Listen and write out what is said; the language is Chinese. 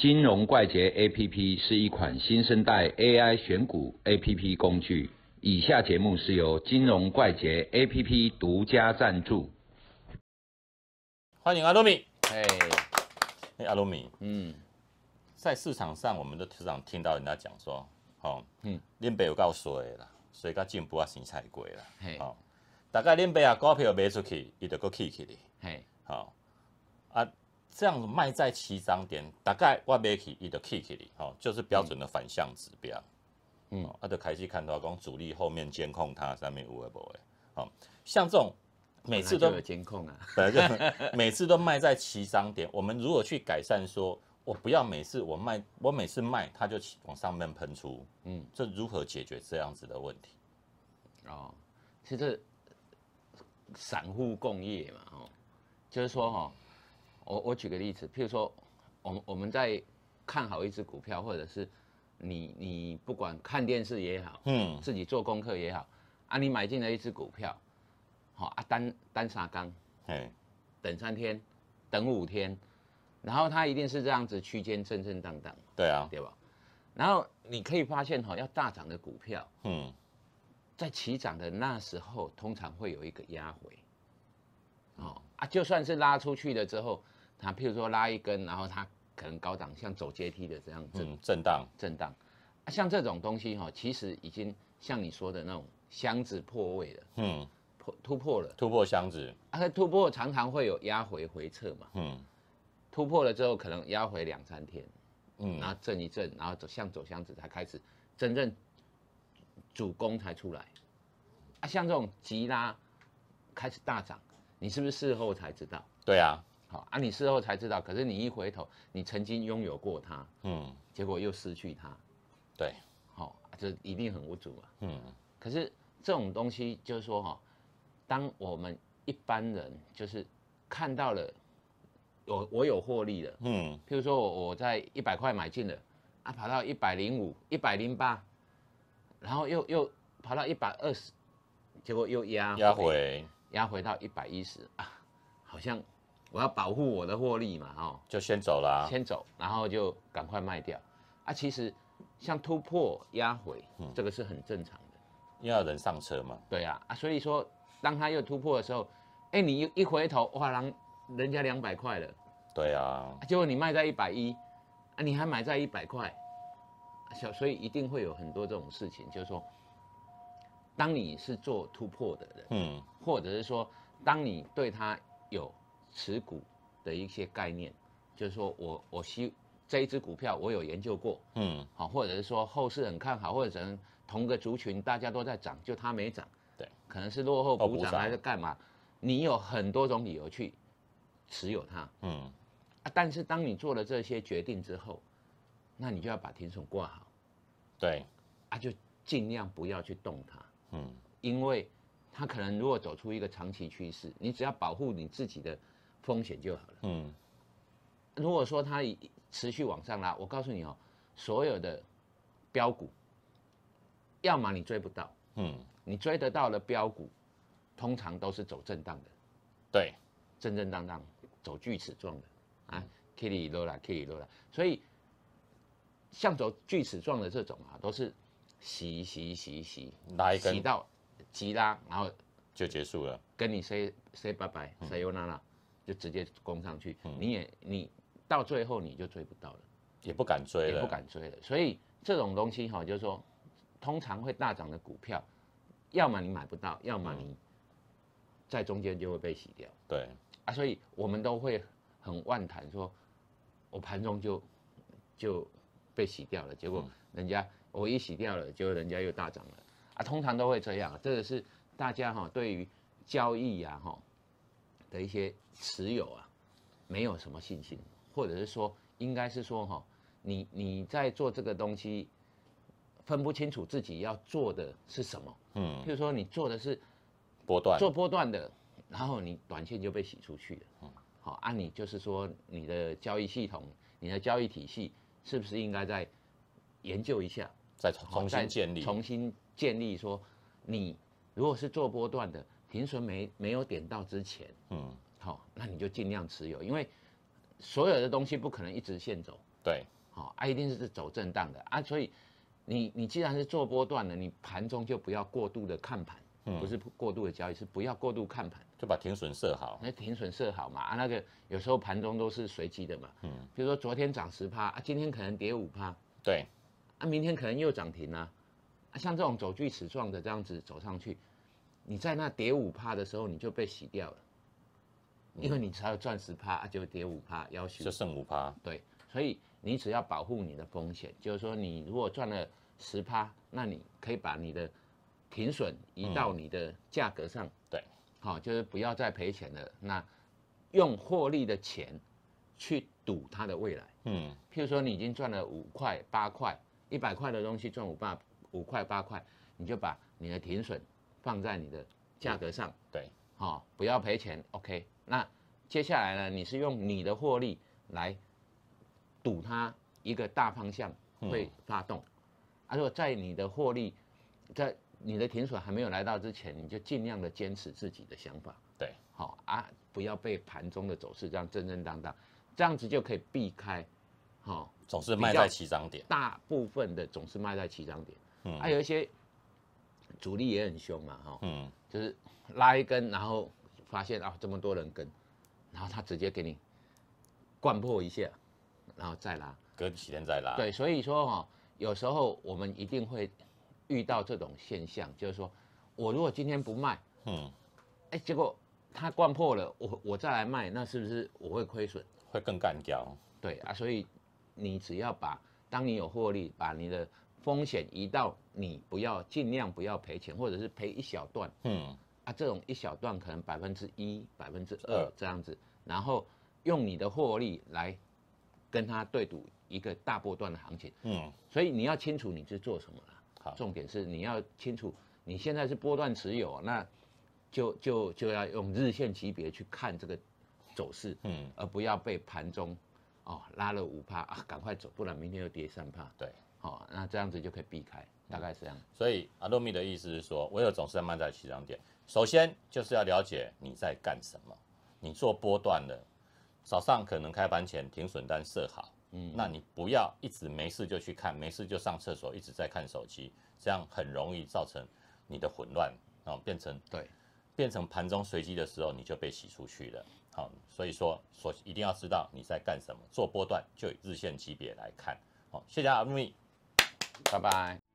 金融怪杰 APP 是一款新生代 AI 选股 APP 工具。以下节目是由金融怪杰 APP 独家赞助。欢迎阿罗米。哎，哎，阿罗米，嗯，在市场上，我们都时常听到人家讲说，哦，嗯。嗯，恁爸有够衰的啦，所以甲进步啊生菜贵啦嘿，哦，大概恁爸啊股票卖出去，伊就搁起起哩，嘿，好、啊，这样子卖在起涨点，大概我买起，伊就起起哩，哦，就是标准的反向指标，嗯。嗯，啊，就开始看到讲主力后面监控它上面有无无的，哦，像这种每次都有监控啊。本来就每次都卖在起涨点，我们如果去改善说，我不要每次我卖，我每次卖它就起往上面喷出，嗯。嗯，这如何解决这样子的问题？哦，其实散户共业嘛，哦，就是说哈、我我举个例子，譬如说，我们我们在看好一只股票，或者是你你不管看电视也好，嗯，自己做功课也好，啊，你买进了一只股票，好、啊单单杀缸，嘿，等三天，等五天，然后它一定是这样子区间震震荡荡，对啊，对吧？然后你可以发现哈、要大涨的股票，嗯，在起涨的那时候，通常会有一个压回，哦啊，就算是拉出去了之后，它譬如说拉一根，然后它可能高档像走阶梯的这样震、嗯，震荡，震荡，啊，像这种东西哈、其实已经像你说的那种箱子破位了，嗯，破突破了，突破箱子，啊，它突破常常会有压回回撤嘛，嗯突破了之后可能压回两三天，嗯然后震一震，然后走向走箱子才开始真正主攻才出来。啊，像这种急拉开始大涨，你是不是事后才知道？对啊，好啊，你事后才知道，可是你一回头，你曾经拥有过它，嗯，结果又失去它，对，好、啊，这一定很无助啊。嗯。可是这种东西就是说哈、当我们一般人就是看到了，我我有获利了，嗯，譬如说我我在一百块买进了，啊，跑到一百零五、一百零八，然后又又跑到一百二十，结果又压压回压回到一百一十啊，好像我要保护我的获利嘛，哦，就先走啦，先走，然后就赶快卖掉啊。其实像突破压回，这个是很正常的，因为要人上车嘛，对啊啊，所以说当它又突破的时候，哎，你一一回头，哇，人人家两百块了。对啊，结果你卖在一百一，啊，你还买在一百块，啊小所以一定会有很多这种事情，就是说，当你是做突破的人，嗯或者是说，当你对它有持股的一些概念，就是说我我希这一只股票我有研究过，嗯，好，或者是说后市很看好，或者可能同个族群大家都在涨，就它没涨，对，可能是落后后补涨补涨还是干嘛，你有很多种理由去持有它，嗯，啊，但是当你做了这些决定之后，那你就要把停损挂好对，啊，就尽量不要去动它，嗯。因为它可能如果走出一个长期趋势，你只要保护你自己的风险就好了。嗯。如果说它一持续往上拉，我告诉你哦，所有的标股，要么你追不到，嗯，你追得到的标股，通常都是走震荡的，对，震震荡荡，走锯齿状的啊，kitty 落啦，kitty 落啦，所以像走锯齿状的这种啊，都是洗洗洗洗，洗到急拉，然后就结束了，跟你 say say 拜拜，say you 就直接攻上去，你也你到最后你就追不到了，也不敢追了，也不敢追了。所以这种东西哈，就是说，通常会大涨的股票，要么你买不到，要么你在中间就会被洗掉。对，啊。所以我们都会很万谈说，我盘中就就被洗掉了，结果人家我一洗掉了，结果人家又大涨了啊。通常都会这样，这个是大家哈对于交易啊哈的一些持有啊，没有什么信心，或者是说应该是说哈，你你在做这个东西，分不清楚自己要做的是什么。嗯譬，如说你做的是波段，做波段的，然后你短线就被洗出去了。嗯好，按、你就是说你的交易系统、你的交易体系是不是应该再研究一下，再重新建立，重新建立说你如果是做波段的，停损没没有点到之前，嗯，好、那你就尽量持有，因为所有的东西不可能一直线走，对，好、啊，一定是走震荡的。啊，所以你你既然是做波段的，你盘中就不要过度的看盘，不是过度的交易，是不要过度看盘，就把停损设好。那停损设好嘛啊，那个有时候盘中都是随机的嘛，嗯，比如说昨天涨十趴啊，今天可能跌五趴，对，啊，明天可能又涨停啊，啊，像这种走锯齿状的这样子走上去，你在那跌五趴的时候你就被洗掉了，因为你才有赚十趴啊，就跌五趴，要求就剩五趴。对，所以你只要保护你的风险，就是说你如果赚了十趴，那你可以把你的停损移到你的价格上，对，好、就是不要再赔钱了。那用获利的钱去赌它的未来。嗯，譬如说你已经赚了五块、八块，一百块的东西赚五八五块、八块，你就把你的停损放在你的价格上，对，好、不要赔钱。OK，那接下来呢，你是用你的获利来赌它一个大方向会发动，啊，如果在你的获利在你的停损还没有来到之前，你就尽量的坚持自己的想法，对，好、啊，不要被盘中的走势这样震震荡荡，这样子就可以避开，好、总是卖在起涨点。大部分的总是卖在起涨点，嗯还、有一些主力也很凶嘛，哈、嗯，就是拉一根，然后发现啊这么多人跟，然后他直接给你灌破一下，然后再拉。隔几天再拉。，对，所以说哈、有时候我们一定会遇到这种现象，就是说我如果今天不卖，嗯，哎，结果它灌破了，我我再来卖，那是不是我会亏损？会更干掉。对啊，所以你只要把当你有获利，把你的风险移到你不要尽量不要赔钱，或者是赔一小段嗯，啊，这种一小段可能百分之一、百分之二二这样子，然后用你的获利来跟他对赌一个大波段的行情。嗯，所以你要清楚你是做什么啦。好重点是你要清楚你现在是波段持有，那就就就要用日线级别去看这个走势，嗯，而不要被盘中哦拉了五趴啊，赶快走，不然明天又跌三趴。对。好、那这样子就可以避开，大概是这样。所以阿多米的意思是说，我有总是在卖在起涨点。首先就是要了解你在干什么。你做波段的，早上可能开盘前停损单设好，嗯，那你不要一直没事就去看，没事就上厕所，一直在看手机，这样很容易造成你的混乱哦，变成对，变成盘中随机的时候你就被洗出去了。好、所以说所一定要知道你在干什么。做波段就以日线级别来看。好、谢谢阿多米。拜拜。